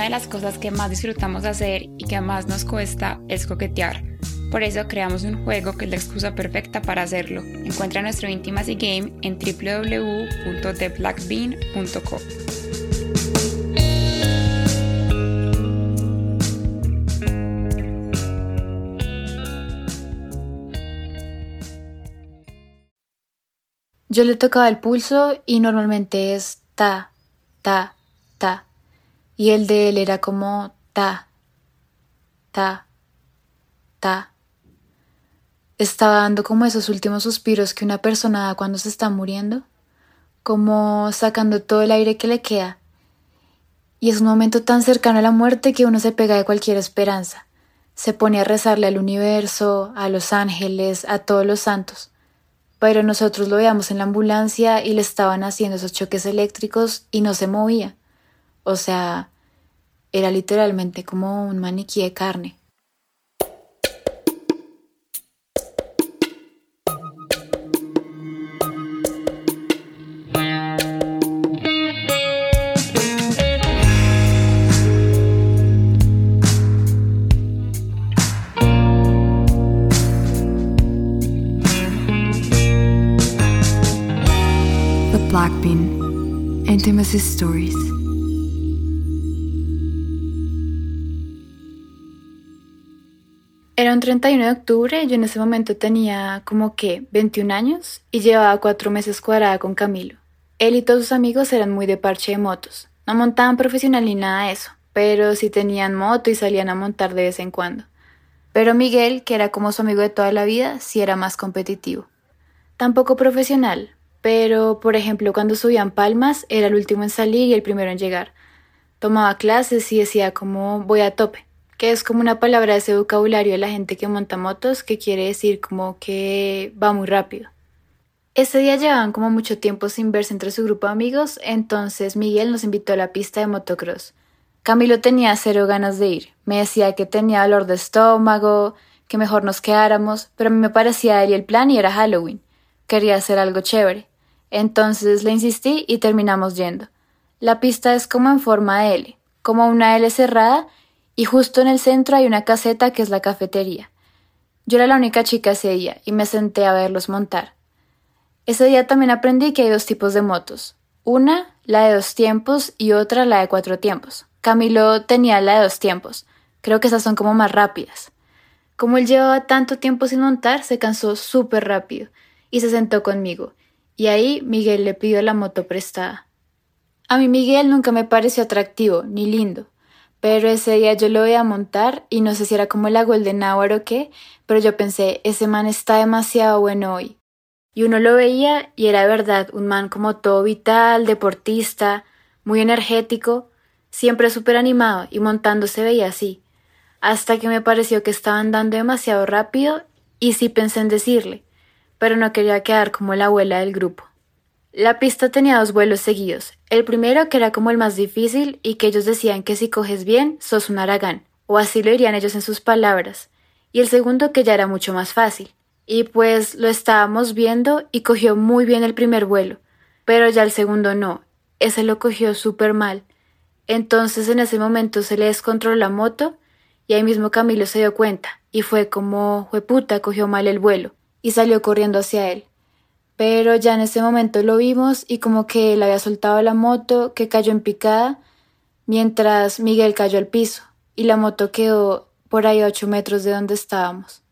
Una de las cosas que más disfrutamos hacer y que más nos cuesta es coquetear. Por eso creamos un juego que es la excusa perfecta para hacerlo. Encuentra nuestro Intimacy Game en www.theblackbean.co. Yo le tocaba el pulso y normalmente es ta, ta, ta. Y el de él era como ta, ta, ta. Estaba dando como esos últimos suspiros que una persona da cuando se está muriendo, como sacando todo el aire que le queda. Y es un momento tan cercano a la muerte que uno se pega de cualquier esperanza. Se pone a rezarle al universo, a los ángeles, a todos los santos pero nosotros lo veíamos en la ambulancia y le estaban haciendo esos choques eléctricos y no se movía. O sea, era literalmente como un maniquí de carne. Blackbean Intimacy Stories. Era un 31 de octubre, yo en ese momento tenía como que 21 años y llevaba cuatro meses cuadrada con Camilo. Él y todos sus amigos eran muy de parche de motos. No montaban profesional ni nada de eso, pero sí tenían moto y salían a montar de vez en cuando. Pero Miguel, que era como su amigo de toda la vida, sí era más competitivo. Tampoco profesional, pero, por ejemplo, cuando subían palmas, era el último en salir y el primero en llegar. Tomaba clases y decía como voy a tope, que es como una palabra de ese vocabulario de la gente que monta motos, que quiere decir como que va muy rápido. Ese día llevaban como mucho tiempo sin verse entre su grupo de amigos, entonces Miguel nos invitó a la pista de motocross. Camilo tenía cero ganas de ir. Me decía que tenía dolor de estómago, que mejor nos quedáramos, pero a mí me parecía él el plan y era Halloween. Quería hacer algo chévere. Entonces le insistí y terminamos yendo. La pista es como en forma de L, como una L cerrada, y justo en el centro hay una caseta que es la cafetería. Yo era la única chica ese día y me senté a verlos montar. Ese día también aprendí que hay dos tipos de motos. Una, la de dos tiempos, y otra, la de cuatro tiempos. Camilo tenía la de dos tiempos. Creo que esas son como más rápidas. Como él llevaba tanto tiempo sin montar, se cansó súper rápido y se sentó conmigo y ahí Miguel le pidió la moto prestada. A mí Miguel nunca me pareció atractivo ni lindo, pero ese día yo lo voy a montar y no sé si era como el Golden Hour o qué, pero yo pensé, ese man está demasiado bueno hoy. Y uno lo veía y era verdad un man como todo vital, deportista, muy energético, siempre súper animado y montando se veía así, hasta que me pareció que estaba andando demasiado rápido y sí pensé en decirle, pero no quería quedar como la abuela del grupo. La pista tenía dos vuelos seguidos. El primero, que era como el más difícil, y que ellos decían que si coges bien, sos un aragán, o así lo dirían ellos en sus palabras. Y el segundo, que ya era mucho más fácil. Y pues lo estábamos viendo y cogió muy bien el primer vuelo, pero ya el segundo no. Ese lo cogió súper mal. Entonces en ese momento se le descontroló la moto y ahí mismo Camilo se dio cuenta y fue como, puta, cogió mal el vuelo y salió corriendo hacia él. Pero ya en ese momento lo vimos y como que él había soltado la moto que cayó en picada mientras Miguel cayó al piso y la moto quedó por ahí a ocho metros de donde estábamos.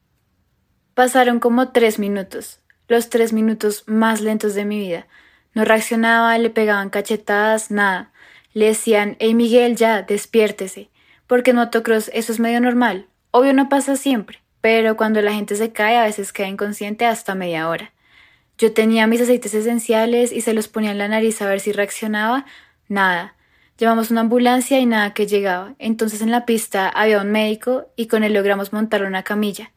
Pasaron como tres minutos, los tres minutos más lentos de mi vida. No reaccionaba, le pegaban cachetadas, nada. Le decían, hey Miguel, ya, despiértese. Porque en motocross eso es medio normal. Obvio no pasa siempre pero cuando la gente se cae a veces queda inconsciente hasta media hora. Yo tenía mis aceites esenciales y se los ponía en la nariz a ver si reaccionaba. Nada. Llamamos una ambulancia y nada que llegaba. Entonces en la pista había un médico y con él logramos montar una camilla.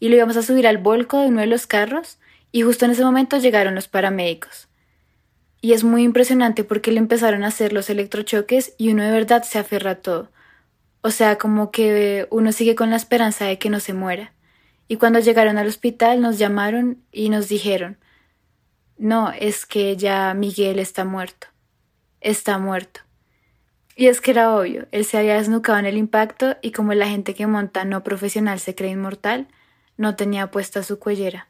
Y lo íbamos a subir al volco de uno de los carros y justo en ese momento llegaron los paramédicos. Y es muy impresionante porque le empezaron a hacer los electrochoques y uno de verdad se aferra a todo. O sea, como que uno sigue con la esperanza de que no se muera. Y cuando llegaron al hospital nos llamaron y nos dijeron, no, es que ya Miguel está muerto. Está muerto. Y es que era obvio, él se había desnucado en el impacto y como la gente que monta no profesional se cree inmortal, no tenía puesta su cuellera.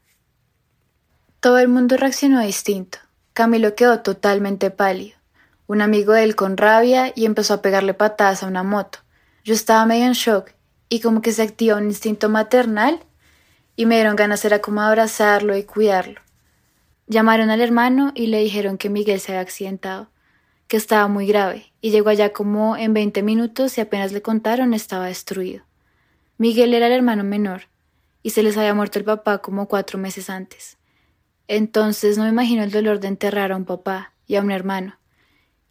Todo el mundo reaccionó distinto. Camilo quedó totalmente pálido. Un amigo de él con rabia y empezó a pegarle patadas a una moto. Yo estaba medio en shock y como que se activó un instinto maternal y me dieron ganas era como abrazarlo y cuidarlo. Llamaron al hermano y le dijeron que Miguel se había accidentado, que estaba muy grave, y llegó allá como en 20 minutos y apenas le contaron estaba destruido. Miguel era el hermano menor, y se les había muerto el papá como cuatro meses antes. Entonces no me imagino el dolor de enterrar a un papá y a un hermano,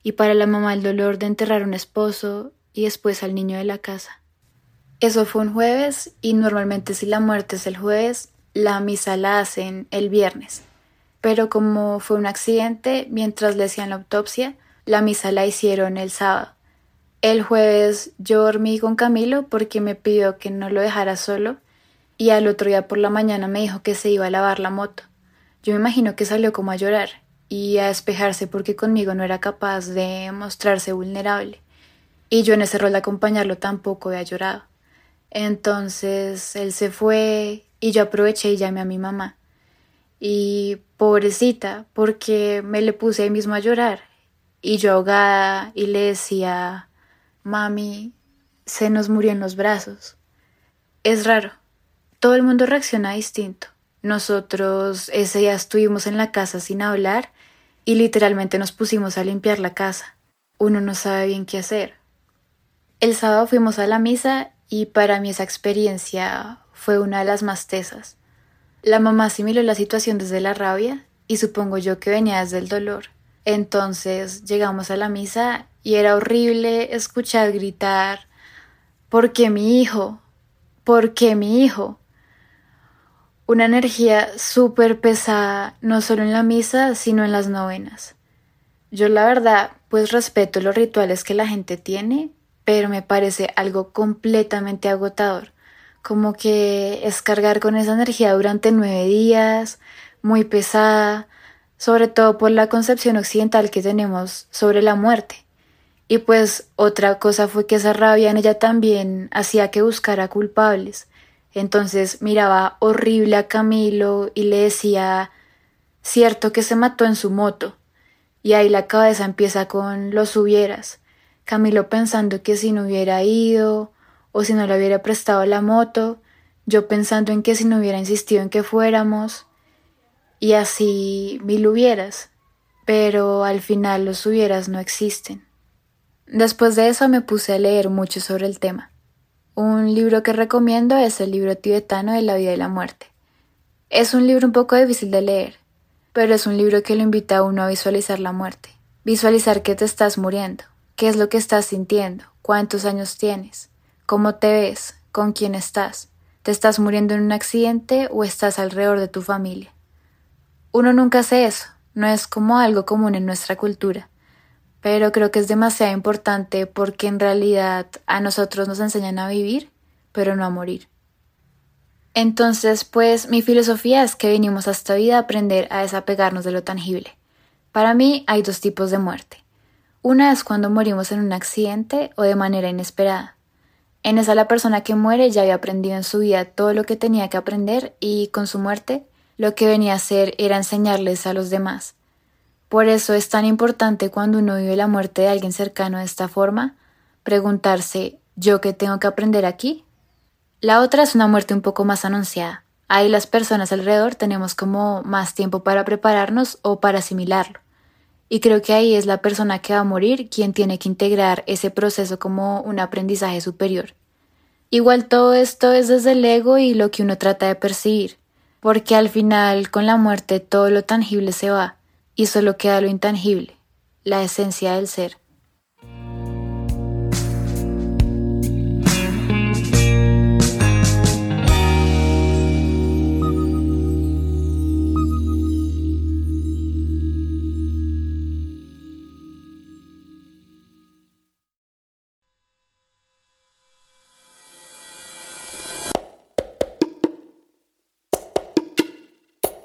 y para la mamá el dolor de enterrar a un esposo y después al niño de la casa. Eso fue un jueves y normalmente si la muerte es el jueves, la misa la hacen el viernes. Pero como fue un accidente, mientras le hacían la autopsia, la misa la hicieron el sábado. El jueves yo dormí con Camilo porque me pidió que no lo dejara solo y al otro día por la mañana me dijo que se iba a lavar la moto. Yo me imagino que salió como a llorar y a despejarse porque conmigo no era capaz de mostrarse vulnerable. Y yo en ese rol de acompañarlo tampoco había llorado. Entonces él se fue y yo aproveché y llamé a mi mamá. Y pobrecita, porque me le puse ahí mismo a llorar. Y yo ahogada y le decía, mami, se nos murió en los brazos. Es raro. Todo el mundo reacciona distinto. Nosotros ese día estuvimos en la casa sin hablar y literalmente nos pusimos a limpiar la casa. Uno no sabe bien qué hacer. El sábado fuimos a la misa y para mí esa experiencia fue una de las más tesas. La mamá asimiló la situación desde la rabia y supongo yo que venía desde el dolor. Entonces llegamos a la misa y era horrible escuchar gritar ¿Por qué mi hijo? ¿Por qué mi hijo? Una energía súper pesada, no solo en la misa, sino en las novenas. Yo la verdad, pues respeto los rituales que la gente tiene, pero me parece algo completamente agotador, como que es cargar con esa energía durante nueve días, muy pesada, sobre todo por la concepción occidental que tenemos sobre la muerte. Y pues otra cosa fue que esa rabia en ella también hacía que buscara culpables. Entonces miraba horrible a Camilo y le decía, cierto que se mató en su moto. Y ahí la cabeza empieza con los hubieras. Camilo pensando que si no hubiera ido o si no le hubiera prestado la moto, yo pensando en que si no hubiera insistido en que fuéramos, y así mil hubieras, pero al final los hubieras no existen. Después de eso me puse a leer mucho sobre el tema. Un libro que recomiendo es el libro tibetano de la vida y la muerte. Es un libro un poco difícil de leer, pero es un libro que lo invita a uno a visualizar la muerte, visualizar que te estás muriendo, ¿Qué es lo que estás sintiendo? ¿Cuántos años tienes? ¿Cómo te ves? ¿Con quién estás? ¿Te estás muriendo en un accidente o estás alrededor de tu familia? Uno nunca hace eso, no es como algo común en nuestra cultura, pero creo que es demasiado importante porque en realidad a nosotros nos enseñan a vivir, pero no a morir. Entonces, pues mi filosofía es que venimos a esta vida a aprender a desapegarnos de lo tangible. Para mí hay dos tipos de muerte una es cuando morimos en un accidente o de manera inesperada. En esa la persona que muere ya había aprendido en su vida todo lo que tenía que aprender y con su muerte lo que venía a hacer era enseñarles a los demás. Por eso es tan importante cuando uno vive la muerte de alguien cercano de esta forma, preguntarse ¿yo qué tengo que aprender aquí? La otra es una muerte un poco más anunciada. Ahí las personas alrededor tenemos como más tiempo para prepararnos o para asimilarlo. Y creo que ahí es la persona que va a morir quien tiene que integrar ese proceso como un aprendizaje superior. Igual todo esto es desde el ego y lo que uno trata de percibir, porque al final con la muerte todo lo tangible se va y solo queda lo intangible, la esencia del ser.